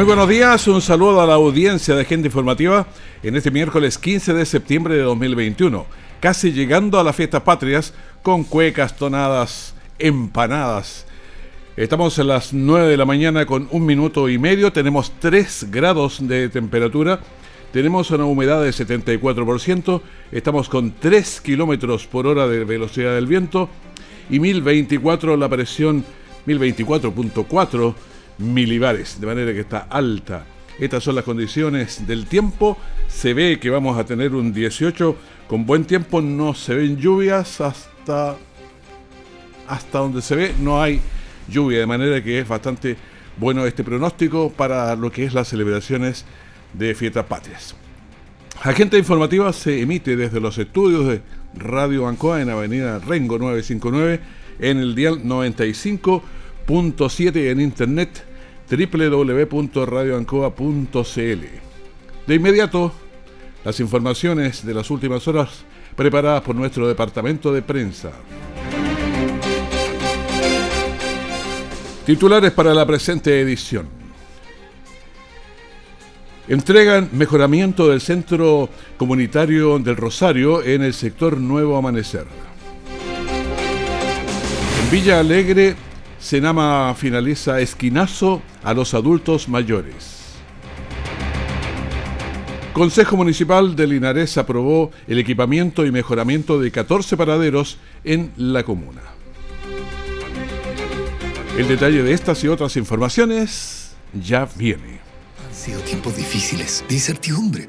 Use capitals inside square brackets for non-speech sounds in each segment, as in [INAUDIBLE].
Muy buenos días, un saludo a la audiencia de Gente Informativa en este miércoles 15 de septiembre de 2021, casi llegando a las fiestas patrias con cuecas, tonadas, empanadas. Estamos a las 9 de la mañana con un minuto y medio, tenemos 3 grados de temperatura, tenemos una humedad de 74%, estamos con 3 kilómetros por hora de velocidad del viento y 1024 la presión, 1024.4 milibares, de manera que está alta. Estas son las condiciones del tiempo. Se ve que vamos a tener un 18 con buen tiempo. No se ven lluvias hasta, hasta donde se ve. No hay lluvia, de manera que es bastante bueno este pronóstico para lo que es las celebraciones de fiestas patrias. Agenda informativa se emite desde los estudios de Radio Bancoa en Avenida Rengo 959 en el dial 95.7 en internet www.radioancoa.cl. De inmediato, las informaciones de las últimas horas preparadas por nuestro departamento de prensa. Titulares para la presente edición. Entregan mejoramiento del Centro Comunitario del Rosario en el sector Nuevo Amanecer. En Villa Alegre Senama finaliza esquinazo a los adultos mayores. Consejo Municipal de Linares aprobó el equipamiento y mejoramiento de 14 paraderos en la comuna. El detalle de estas y otras informaciones ya viene sido tiempos difíciles, de incertidumbre,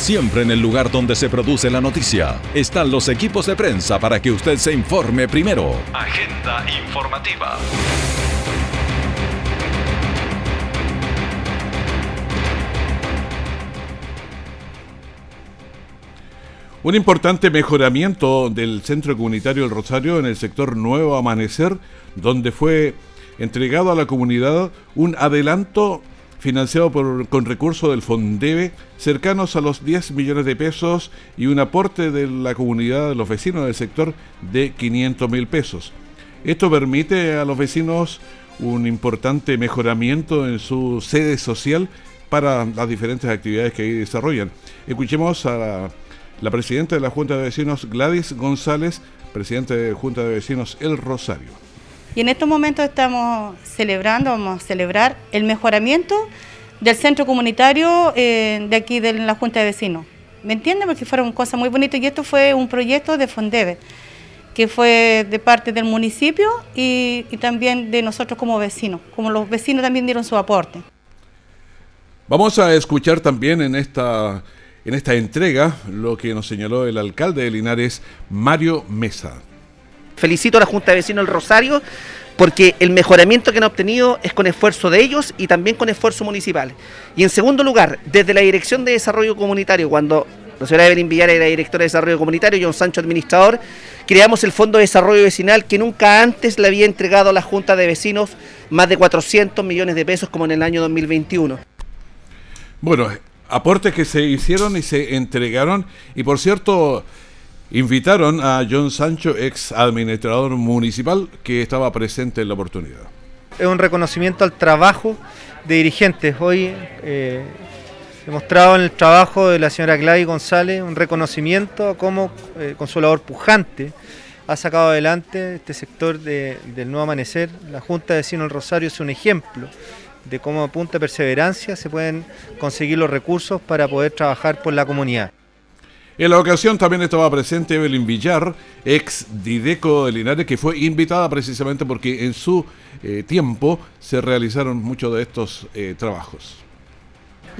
Siempre en el lugar donde se produce la noticia están los equipos de prensa para que usted se informe primero. Agenda informativa. Un importante mejoramiento del Centro Comunitario del Rosario en el sector Nuevo Amanecer, donde fue entregado a la comunidad un adelanto financiado por, con recursos del Fondebe cercanos a los 10 millones de pesos y un aporte de la comunidad de los vecinos del sector de 500 mil pesos. Esto permite a los vecinos un importante mejoramiento en su sede social para las diferentes actividades que ahí desarrollan. Escuchemos a la, la presidenta de la Junta de Vecinos, Gladys González, presidente de Junta de Vecinos El Rosario. Y en estos momentos estamos celebrando, vamos a celebrar el mejoramiento del centro comunitario eh, de aquí de la Junta de Vecinos. ¿Me entienden? Porque fueron cosas muy bonitas y esto fue un proyecto de Fondebe, que fue de parte del municipio y, y también de nosotros como vecinos, como los vecinos también dieron su aporte. Vamos a escuchar también en esta, en esta entrega lo que nos señaló el alcalde de Linares, Mario Mesa. Felicito a la Junta de Vecinos del Rosario porque el mejoramiento que han obtenido es con esfuerzo de ellos y también con esfuerzo municipal. Y en segundo lugar, desde la Dirección de Desarrollo Comunitario, cuando la señora Evelyn Villar era directora de Desarrollo Comunitario, John Sancho administrador, creamos el Fondo de Desarrollo Vecinal que nunca antes le había entregado a la Junta de Vecinos más de 400 millones de pesos como en el año 2021. Bueno, aportes que se hicieron y se entregaron y por cierto invitaron a John Sancho, ex administrador municipal, que estaba presente en la oportunidad. es un reconocimiento al trabajo de dirigentes. Hoy eh, he mostrado en el trabajo de la señora Gladys González un reconocimiento a cómo eh, Consolador Pujante ha sacado adelante este sector del nuevo amanecer. La Junta de Vecinos del Rosario es un ejemplo de cómo a de perseverancia se pueden conseguir los recursos para poder trabajar por la comunidad. En la ocasión también estaba presente Evelyn Villar, ex Dideco de Linares, que fue invitada precisamente porque en su eh, tiempo se realizaron muchos de estos eh, trabajos.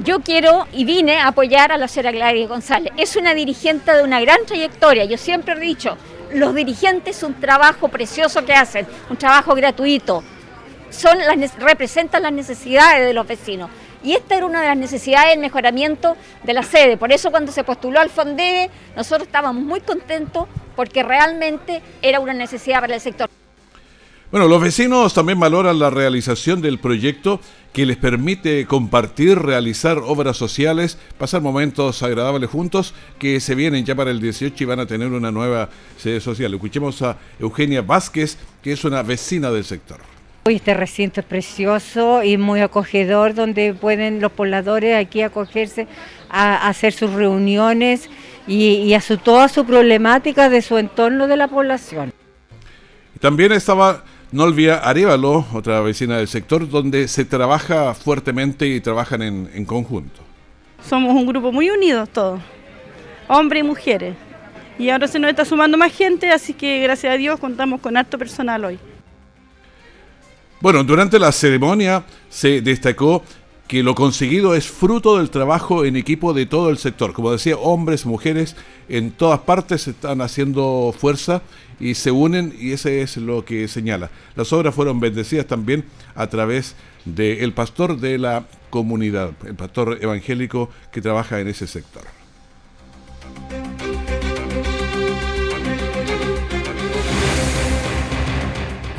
Yo quiero y vine a apoyar a la señora Gladys González. Es una dirigente de una gran trayectoria. Yo siempre he dicho, los dirigentes un trabajo precioso que hacen, un trabajo gratuito. Son representan las necesidades de los vecinos. Y esta era una de las necesidades del mejoramiento de la sede. Por eso cuando se postuló al Fondebe, nosotros estábamos muy contentos porque realmente era una necesidad para el sector. Bueno, los vecinos también valoran la realización del proyecto que les permite compartir, realizar obras sociales, pasar momentos agradables juntos que se vienen ya para el 18 y van a tener una nueva sede social. Escuchemos a Eugenia Vázquez, que es una vecina del sector. Este recinto es precioso y muy acogedor, donde pueden los pobladores aquí acogerse a hacer sus reuniones y, a su, toda su problemática de su entorno de la población. También estaba Nolvia Arevalo, otra vecina del sector, donde se trabaja fuertemente y trabajan en, en conjunto. Somos un grupo muy unido todos, hombres y mujeres. Y ahora se nos está sumando más gente, así que gracias a Dios contamos con harto personal hoy. Bueno, durante la ceremonia se destacó que lo conseguido es fruto del trabajo en equipo de todo el sector. Como decía, hombres, mujeres, en todas partes están haciendo fuerza y se unen y ese es lo que señala. Las obras fueron bendecidas también a través del pastor de la comunidad, el pastor evangélico que trabaja en ese sector.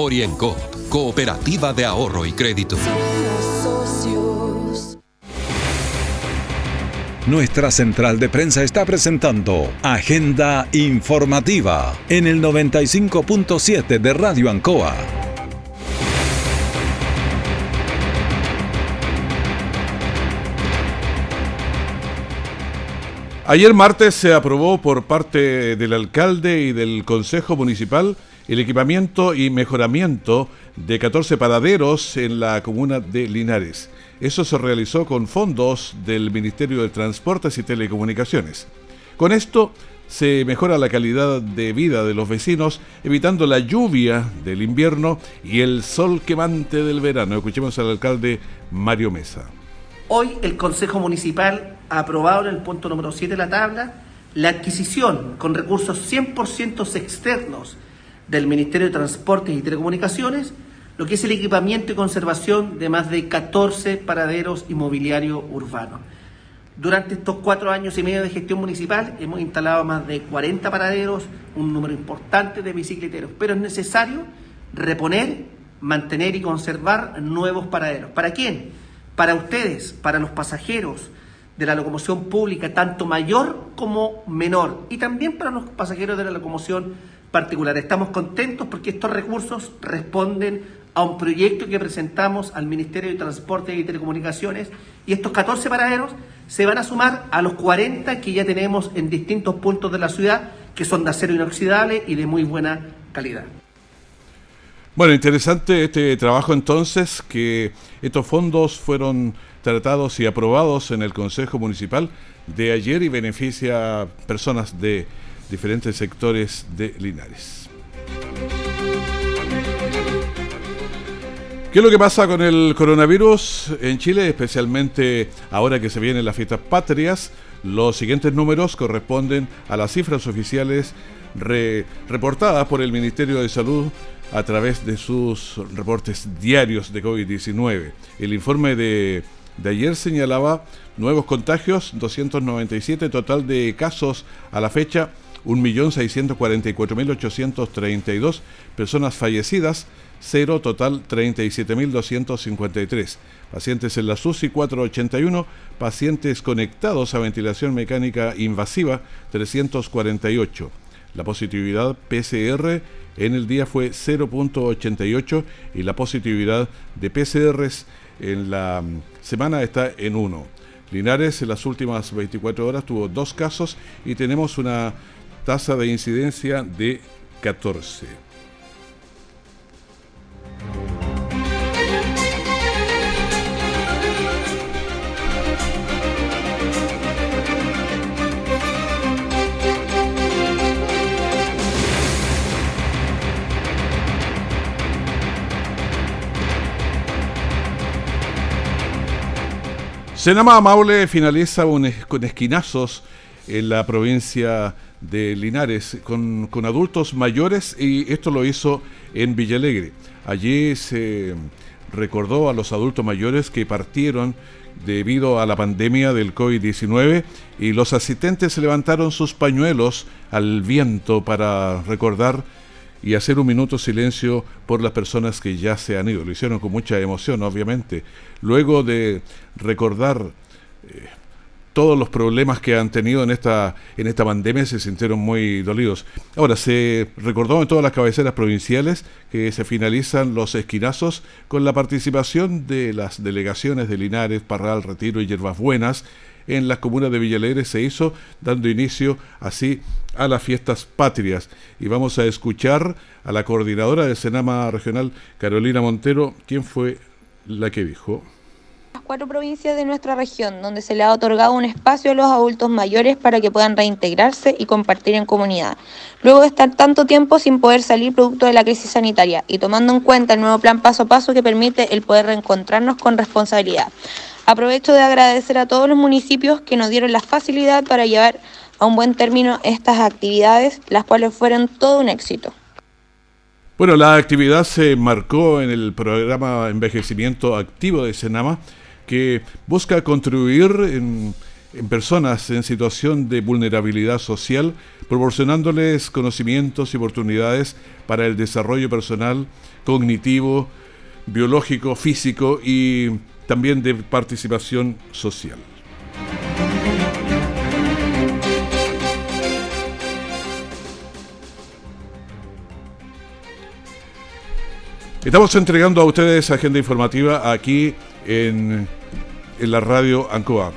Orienco Cooperativa de Ahorro y Crédito. Nuestra central de prensa está presentando Agenda Informativa en el 95.7 de Radio Ancoa. Ayer martes se aprobó por parte del alcalde y del Consejo Municipal el equipamiento y mejoramiento de 14 paraderos en la comuna de Linares. Eso se realizó con fondos del Ministerio de Transportes y Telecomunicaciones. Con esto se mejora la calidad de vida de los vecinos, evitando la lluvia del invierno y el sol quemante del verano. Escuchemos al alcalde Mario Mesa. Hoy el Consejo Municipal ha aprobado en el punto número 7 de la tabla la adquisición con recursos 100% externos del Ministerio de Transportes y Telecomunicaciones lo que es el equipamiento y conservación de más de 14 paraderos inmobiliarios urbanos. Durante estos cuatro años y medio de gestión municipal hemos instalado más de 40 paraderos, un número importante de bicicleteros, pero es necesario reponer, mantener y conservar nuevos paraderos. ¿Para quién? Para ustedes, para los pasajeros de la locomoción pública, tanto mayor como menor, y también para los pasajeros de la locomoción particular. Estamos contentos porque estos recursos responden a un proyecto que presentamos al Ministerio de Transporte y Telecomunicaciones y estos 14 paraderos se van a sumar a los 40 que ya tenemos en distintos puntos de la ciudad que son de acero inoxidable y de muy buena calidad. Bueno, interesante este trabajo entonces, que estos fondos fueron tratados y aprobados en el Consejo Municipal de ayer y beneficia a personas de diferentes sectores de Linares. ¿Qué es lo que pasa con el coronavirus en Chile, especialmente ahora que se vienen las fiestas patrias? Los siguientes números corresponden a las cifras oficiales reportadas por el Ministerio de Salud a través de sus reportes diarios de COVID-19. El informe de, de ayer señalaba nuevos contagios, 297 total de casos a la fecha, 1.644.832 personas fallecidas, 0 total 37.253. Pacientes en la SUSI 481, pacientes conectados a ventilación mecánica invasiva 348. La positividad PCR en el día fue 0.88 y la positividad de PCRs en la mm, semana está en 1. Linares en las últimas 24 horas tuvo dos casos y tenemos una tasa de incidencia de 14. Senama Maule finaliza con esquinazos en la provincia de Linares con, adultos mayores y esto lo hizo en Villalegre. Allí se recordó a los adultos mayores que partieron debido a la pandemia del COVID-19 y los asistentes levantaron sus pañuelos al viento para recordar y hacer un minuto silencio por las personas que ya se han ido. Lo hicieron con mucha emoción, obviamente. Luego de recordar eh, todos los problemas que han tenido en esta, en esta pandemia, se sintieron muy dolidos. Ahora, se recordó en todas las cabeceras provinciales que se finalizan los esquinazos con la participación de las delegaciones de Linares, Parral, Retiro y Yerbas Buenas en las comunas de Villalegre se hizo, dando inicio así a las fiestas patrias. Y vamos a escuchar a la coordinadora del Senama Regional, Carolina Montero, quien fue la que dijo cuatro provincias de nuestra región, donde se le ha otorgado un espacio a los adultos mayores para que puedan reintegrarse y compartir en comunidad. Luego de estar tanto tiempo sin poder salir producto de la crisis sanitaria y tomando en cuenta el nuevo plan paso a paso que permite el poder reencontrarnos con responsabilidad. Aprovecho de agradecer a todos los municipios que nos dieron la facilidad para llevar a un buen término estas actividades, las cuales fueron todo un éxito. Bueno, la actividad se marcó en el programa Envejecimiento Activo de Senama, que busca contribuir en, personas en situación de vulnerabilidad social, proporcionándoles conocimientos y oportunidades para el desarrollo personal, cognitivo, biológico, físico y también de participación social. Estamos entregando a ustedes agenda informativa aquí en, en la radio Ancoa.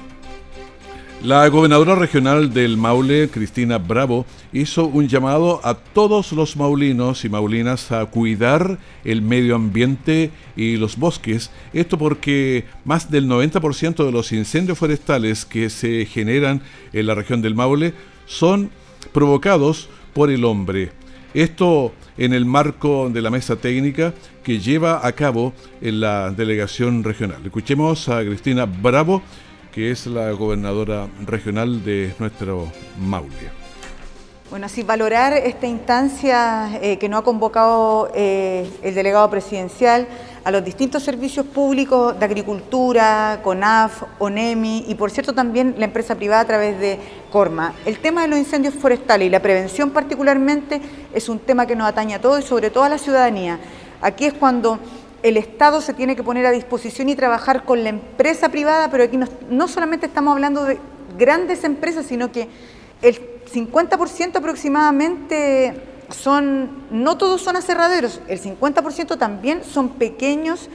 La gobernadora regional del Maule, Cristina Bravo, hizo un llamado a todos los maulinos y maulinas a cuidar el medio ambiente y los bosques. Esto porque más del 90% de los incendios forestales que se generan en la región del Maule son provocados por el hombre. Esto en el marco de la mesa técnica que lleva a cabo en la delegación regional. Escuchemos a Cristina Bravo que es la gobernadora regional de nuestro Maule. Bueno, así valorar esta instancia eh, que nos ha convocado eh, el delegado presidencial a los distintos servicios públicos de agricultura, CONAF, ONEMI y por cierto también la empresa privada a través de Corma. El tema de los incendios forestales y la prevención particularmente es un tema que nos atañe a todos y sobre todo a la ciudadanía. Aquí es cuando el Estado se tiene que poner a disposición y trabajar con la empresa privada, pero aquí no, solamente estamos hablando de grandes empresas, sino que el 50% aproximadamente son, no todos son aserraderos, el 50% también son pequeños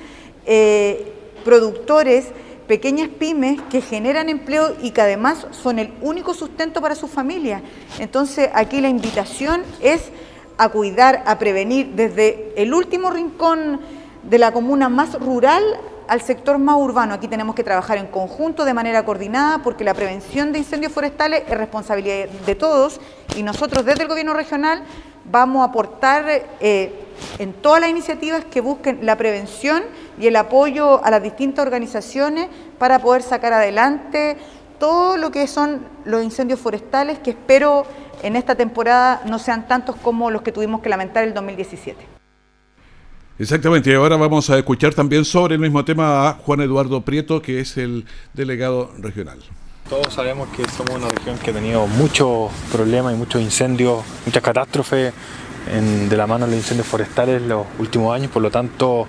eh, productores, pequeñas pymes que generan empleo y que además son el único sustento para su familia. Entonces aquí la invitación es a cuidar, a prevenir desde el último rincón de la comuna más rural al sector más urbano. Aquí tenemos que trabajar en conjunto, de manera coordinada, porque la prevención de incendios forestales es responsabilidad de todos y nosotros desde el gobierno regional vamos a aportar eh, en todas las iniciativas que busquen la prevención y el apoyo a las distintas organizaciones para poder sacar adelante todo lo que son los incendios forestales, que espero en esta temporada no sean tantos como los que tuvimos que lamentar el 2017. Exactamente, y ahora vamos a escuchar también sobre el mismo tema a Juan Eduardo Prieto, que es el delegado regional. Todos sabemos que somos una región que ha tenido muchos problemas y muchos incendios, muchas catástrofes de la mano de los incendios forestales los últimos años, por lo tanto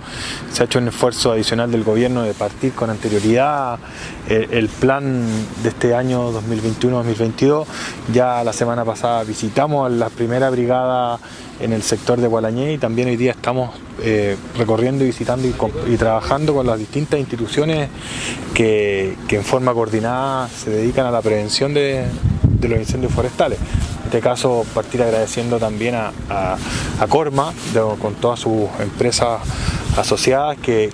se ha hecho un esfuerzo adicional del gobierno de partir con anterioridad eh, el plan de este año 2021-2022. Ya la semana pasada visitamos la primera brigada en el sector de Gualañé y también hoy día estamos eh, recorriendo y visitando y, trabajando con las distintas instituciones que, en forma coordinada se dedican a la prevención de los incendios forestales este caso partir agradeciendo también a, Corma con todas sus empresas asociadas que,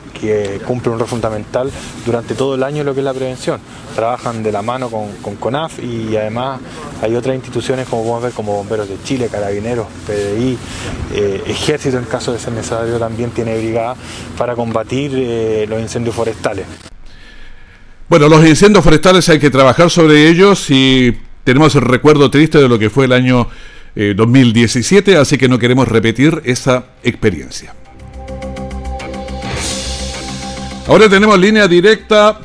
cumplen un rol fundamental durante todo el año lo que es la prevención. Trabajan de la mano con, CONAF y además hay otras instituciones como podemos ver como Bomberos de Chile, Carabineros, PDI, eh, Ejército en caso de ser necesario también tiene brigada para combatir eh, los incendios forestales. Bueno, los incendios forestales hay que trabajar sobre ellos y tenemos el recuerdo triste de lo que fue el año 2017, eh, así que no queremos repetir esa experiencia. Ahora tenemos línea directa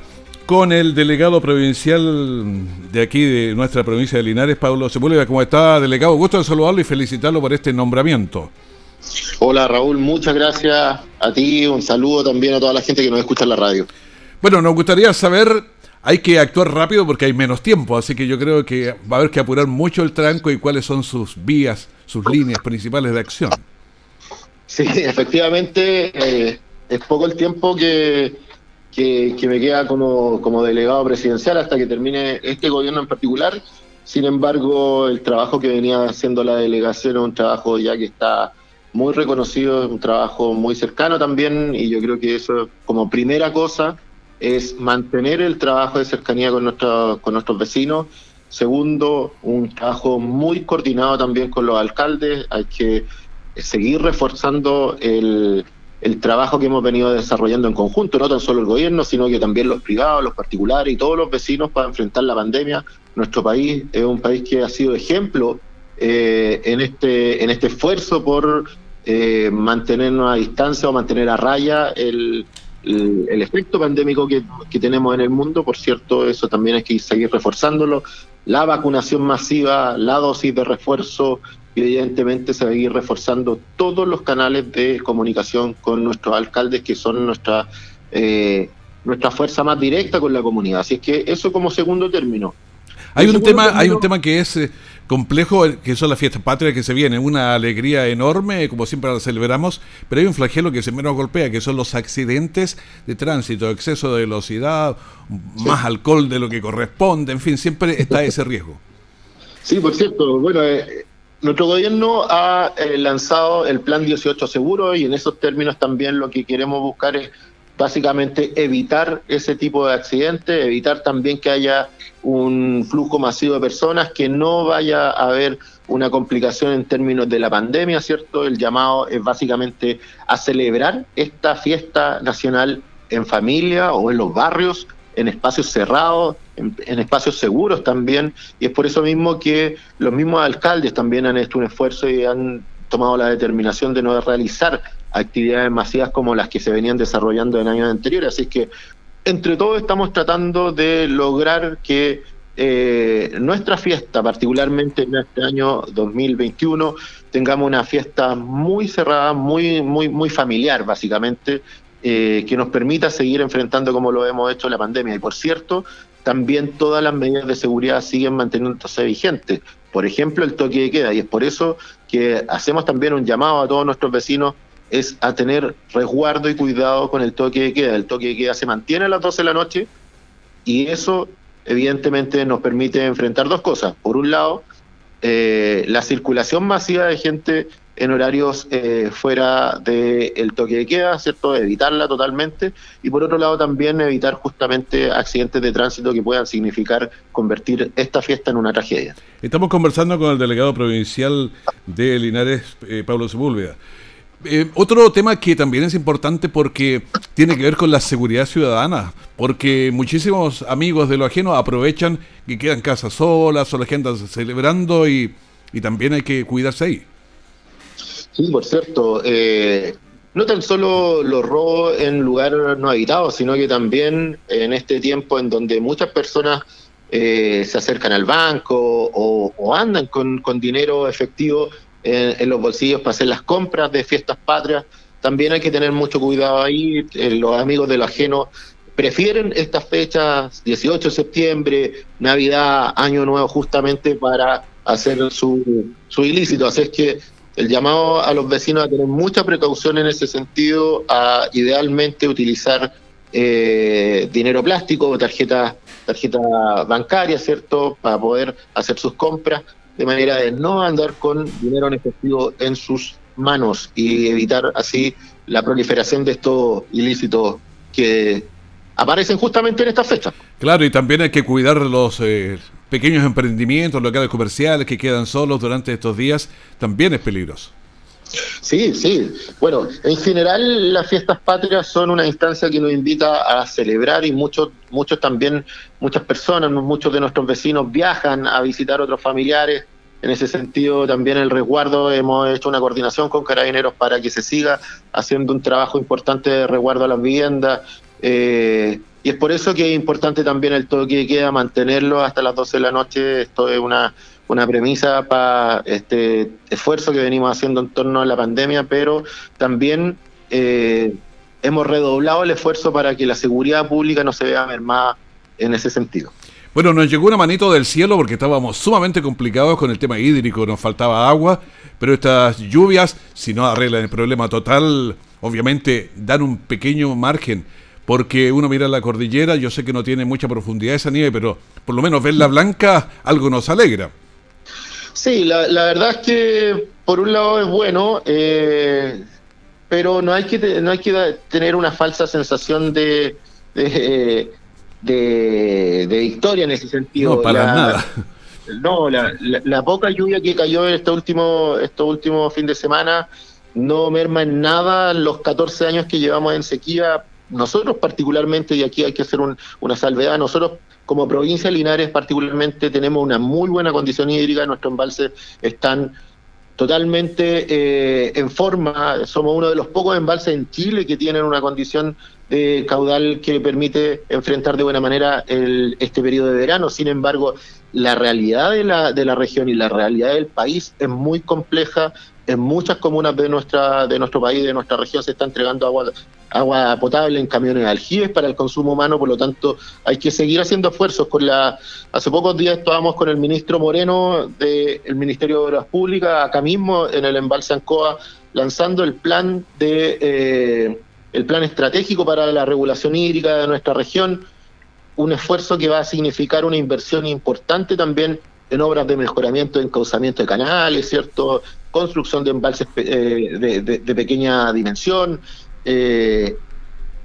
con el delegado provincial de aquí, de nuestra provincia de Linares, Pablo Sepúlveda. ¿Cómo está, delegado? Gusto de saludarlo y felicitarlo por este nombramiento. Hola, Raúl. Muchas gracias a ti. Un saludo también a toda la gente que nos escucha en la radio. Bueno, nos gustaría saber hay que actuar rápido porque hay menos tiempo, así que yo creo que va a haber que apurar mucho el tranco y cuáles son sus vías, sus líneas principales de acción. Sí, efectivamente, eh, es poco el tiempo que, que, me queda como, como delegado presidencial hasta que termine este gobierno en particular. Sin embargo, el trabajo que venía haciendo la delegación es un trabajo ya que está muy reconocido, es un trabajo muy cercano también y yo creo que eso como primera cosa es mantener el trabajo de cercanía con, con nuestros vecinos. Segundo, un trabajo muy coordinado también con los alcaldes. Hay que seguir reforzando el, el trabajo que hemos venido desarrollando en conjunto, no tan solo el gobierno, sino que también los privados, los particulares y todos los vecinos para enfrentar la pandemia. Nuestro país es un país que ha sido ejemplo eh, en, este, en este esfuerzo por eh, mantenernos a distancia o mantener a raya el, el, efecto pandémico que, tenemos en el mundo, por cierto, eso también hay que seguir reforzándolo, la vacunación masiva, la dosis de refuerzo, y evidentemente se va a ir reforzando todos los canales de comunicación con nuestros alcaldes, que son nuestra, eh, nuestra fuerza más directa con la comunidad. Así es que eso como segundo término. Hay un tema, hay un tema que es eh, complejo, que son las fiestas patrias que se vienen, una alegría enorme, como siempre la celebramos, pero hay un flagelo que se menos golpea, que son los accidentes de tránsito, exceso de velocidad, más alcohol de lo que corresponde, en fin, siempre está [LAUGHS] ese riesgo. Sí, por cierto, bueno, eh, nuestro gobierno ha eh, lanzado el plan 18 seguro y en esos términos también lo que queremos buscar es básicamente evitar ese tipo de accidentes, evitar también que haya un flujo masivo de personas, que no vaya a haber una complicación en términos de la pandemia, ¿cierto? El llamado es básicamente a celebrar esta fiesta nacional en familia o en los barrios, en espacios cerrados, en, espacios seguros también, y es por eso mismo que los mismos alcaldes también han hecho un esfuerzo y han tomado la determinación de no realizar actividades masivas como las que se venían desarrollando en años anteriores. Así que entre todos estamos tratando de lograr que eh, nuestra fiesta, particularmente en este año 2021, tengamos una fiesta muy cerrada, muy, muy, muy familiar, básicamente, eh, que nos permita seguir enfrentando como lo hemos hecho la pandemia. Y por cierto, también todas las medidas de seguridad siguen manteniéndose vigentes. Por ejemplo, el toque de queda. Y es por eso que hacemos también un llamado a todos nuestros vecinos es a tener resguardo y cuidado con el toque de queda. El toque de queda se mantiene a las 12 de la noche y eso evidentemente nos permite enfrentar dos cosas. Por un lado, eh, la circulación masiva de gente en horarios eh, fuera del toque de queda, ¿cierto? Evitarla totalmente. Y por otro lado también evitar justamente accidentes de tránsito que puedan significar convertir esta fiesta en una tragedia. Estamos conversando con el delegado provincial de Linares, eh, Pablo Sepúlveda. Eh, otro tema que también es importante porque tiene que ver con la seguridad ciudadana, porque muchísimos amigos de lo ajeno aprovechan que quedan casas solas o la gente celebrando y, y también hay que cuidarse ahí. Sí, por cierto, eh, no tan solo los robos en lugares no habitados, sino que también en este tiempo en donde muchas personas eh, se acercan al banco o, andan con, con dinero efectivo en, los bolsillos para hacer las compras de fiestas patrias. También hay que tener mucho cuidado ahí. Eh, los amigos de lo ajeno prefieren estas fechas, 18 de septiembre, Navidad, Año Nuevo, justamente para hacer su, su ilícito. Así es que el llamado a los vecinos a tener mucha precaución en ese sentido, a idealmente utilizar eh, dinero plástico o tarjeta, tarjeta ¿cierto?, para poder hacer sus compras de manera de no andar con dinero en efectivo en sus manos y evitar así la proliferación de estos ilícitos que aparecen justamente en esta fecha. Claro, y también hay que cuidar los eh, pequeños emprendimientos, locales comerciales que quedan solos durante estos días, también es peligroso. Sí, sí. Bueno, en general las fiestas patrias son una instancia que nos invita a celebrar y muchos, muchos también, muchas personas, muchos de nuestros vecinos viajan a visitar otros familiares. En ese sentido, también el resguardo, hemos hecho una coordinación con carabineros para que se siga haciendo un trabajo importante de resguardo a las viviendas. Eh, y es por eso que es importante también el toque que queda, mantenerlo hasta las 12 de la noche. Esto es una, una premisa para este esfuerzo que venimos haciendo en torno a la pandemia, pero también eh, hemos redoblado el esfuerzo para que la seguridad pública no se vea mermada en ese sentido. Bueno, nos llegó una manito del cielo porque estábamos sumamente complicados con el tema hídrico, nos faltaba agua, pero estas lluvias, si no arreglan el problema total, obviamente dan un pequeño margen, porque uno mira la cordillera, yo sé que no tiene mucha profundidad esa nieve, pero por lo menos verla blanca algo nos alegra. Sí, la, verdad es que por un lado es bueno, eh, pero no hay que no hay que tener una falsa sensación de, de, victoria en ese sentido. No, para nada. No, la, poca lluvia que cayó este último, este último fin de semana no merma en nada los 14 años que llevamos en sequía. Nosotros particularmente, y aquí hay que hacer una salvedad, nosotros como provincia de Linares particularmente tenemos una muy buena condición hídrica, nuestros embalses están totalmente eh, en forma, somos uno de los pocos embalses en Chile que tienen una condición de caudal que permite enfrentar de buena manera el, este periodo de verano. Sin embargo, la realidad de la, de la región y la realidad del país es muy compleja, en muchas comunas de nuestra de nuestro país, de nuestra región, se está entregando agua, agua potable en camiones de aljibes para el consumo humano, por lo tanto hay que seguir haciendo esfuerzos. Con la Hace pocos días estábamos con el ministro Moreno del Ministerio de Obras Públicas, acá mismo en el embalse Ancoa, lanzando el plan de eh, el plan estratégico para la regulación hídrica de nuestra región, un esfuerzo que va a significar una inversión importante también en obras de mejoramiento, encauzamiento de canales, ¿cierto? Construcción de embalses eh, de, pequeña dimensión, eh,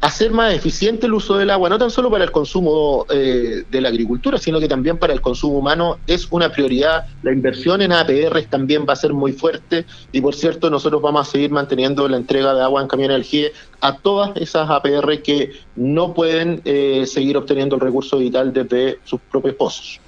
hacer más eficiente el uso del agua, no tan solo para el consumo eh, de la agricultura, sino que también para el consumo humano, es una prioridad. La inversión en APR también va a ser muy fuerte y, por cierto, nosotros vamos a seguir manteniendo la entrega de agua en camiones LG a todas esas APR que no pueden seguir obteniendo el recurso vital desde sus propios pozos.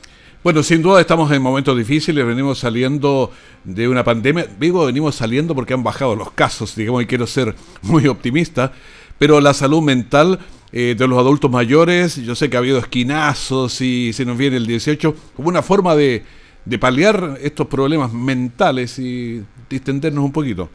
Bueno, sin duda estamos en momentos difíciles, venimos saliendo de una pandemia, digo, venimos saliendo porque han bajado los casos, digamos, y quiero ser muy optimista, pero la salud mental eh, de los adultos mayores, yo sé que ha habido esquinazos y se nos viene el 18, como una forma de, de paliar estos problemas mentales y distendernos un poquito.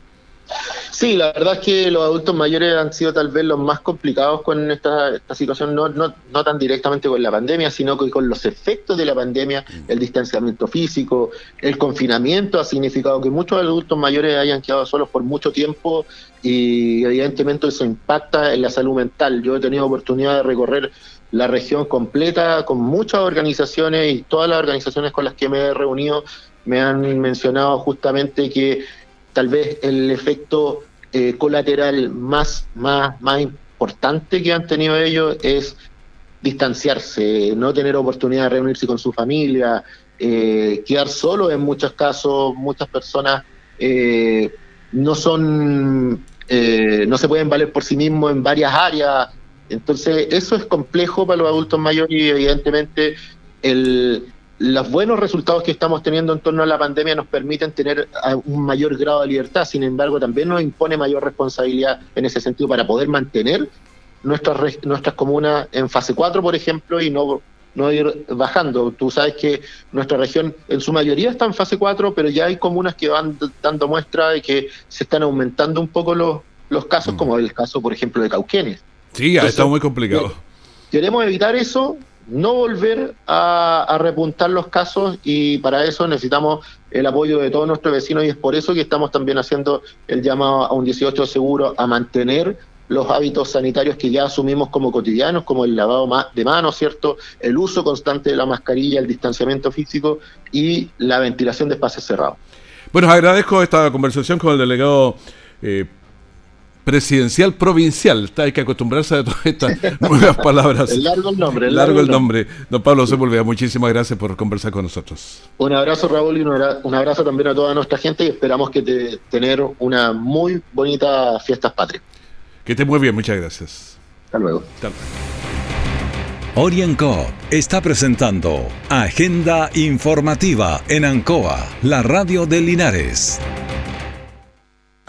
Sí, la verdad es que los adultos mayores han sido tal vez los más complicados con esta, esta situación, no, no, no tan directamente con la pandemia, sino que con los efectos de la pandemia, el distanciamiento físico, el confinamiento ha significado que muchos adultos mayores hayan quedado solos por mucho tiempo y evidentemente eso impacta en la salud mental. Yo he tenido oportunidad de recorrer la región completa con muchas organizaciones y todas las organizaciones con las que me he reunido me han mencionado justamente que tal vez el efecto eh, colateral más, más, más importante que han tenido ellos es distanciarse, no tener oportunidad de reunirse con su familia, eh, quedar solo en muchos casos, muchas personas eh, no son, eh, no se pueden valer por sí mismos en varias áreas. Entonces, eso es complejo para los adultos mayores y evidentemente el, los buenos resultados que estamos teniendo en torno a la pandemia nos permiten tener un mayor grado de libertad, sin embargo también nos impone mayor responsabilidad en ese sentido para poder mantener nuestras, nuestras comunas en fase 4, por ejemplo, y no, no ir bajando. Tú sabes que nuestra región en su mayoría está en fase 4, pero ya hay comunas que van dando muestra de que se están aumentando un poco los, los casos, mm. como el caso, por ejemplo, de Cauquenes. Sí, ha estado muy complicado. Queremos evitar eso, no volver a, repuntar los casos y para eso necesitamos el apoyo de todos nuestros vecinos y es por eso que estamos también haciendo el llamado a un 18 seguro a mantener los hábitos sanitarios que ya asumimos como cotidianos, como el lavado de manos, ¿cierto? El uso constante de la mascarilla, el distanciamiento físico y la ventilación de espacios cerrados. Bueno, agradezco esta conversación con el delegado eh, presidencial provincial. Hay que acostumbrarse a todas [LAUGHS] estas nuevas palabras. El largo el nombre. largo, el nombre. Don Pablo Sepúlveda, muchísimas gracias por conversar con nosotros. Un abrazo, Raúl, y un abrazo también a toda nuestra gente y esperamos que te, tener una muy bonita fiestas patrias. Que esté muy bien, muchas gracias. Hasta luego. Orienco está presentando Agenda Informativa en Ancoa, la radio de Linares.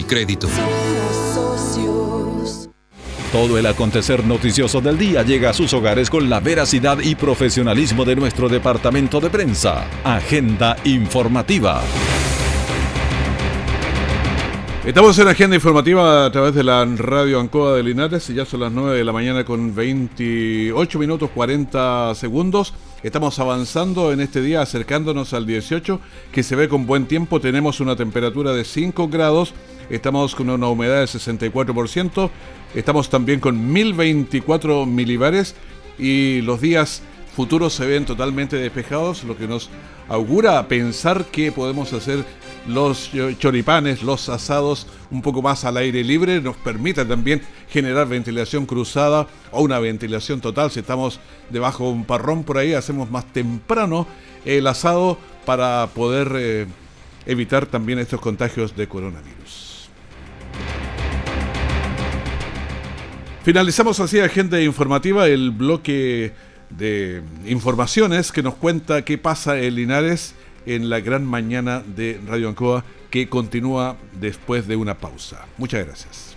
y crédito. Todo el acontecer noticioso del día llega a sus hogares con la veracidad y profesionalismo de nuestro departamento de prensa. Agenda informativa. Estamos en agenda informativa a través de la radio Ancoa de Linares y ya son las 9 de la mañana con 28 minutos 40 segundos. Estamos avanzando en este día, acercándonos al 18, que se ve con buen tiempo. Tenemos una temperatura de 5 grados, estamos con una humedad de 64%, estamos también con 1024 milibares y los días futuros se ven totalmente despejados, lo que nos augura pensar que podemos hacer los choripanes, los asados un poco más al aire libre, nos permite también generar ventilación cruzada o una ventilación total. Si estamos debajo de un parrón por ahí, hacemos más temprano el asado para poder eh, evitar también estos contagios de coronavirus. Finalizamos así agenda informativa, el bloque de informaciones que nos cuenta qué pasa en Linares en la gran mañana de Radio Ancoa que continúa después de una pausa. Muchas gracias.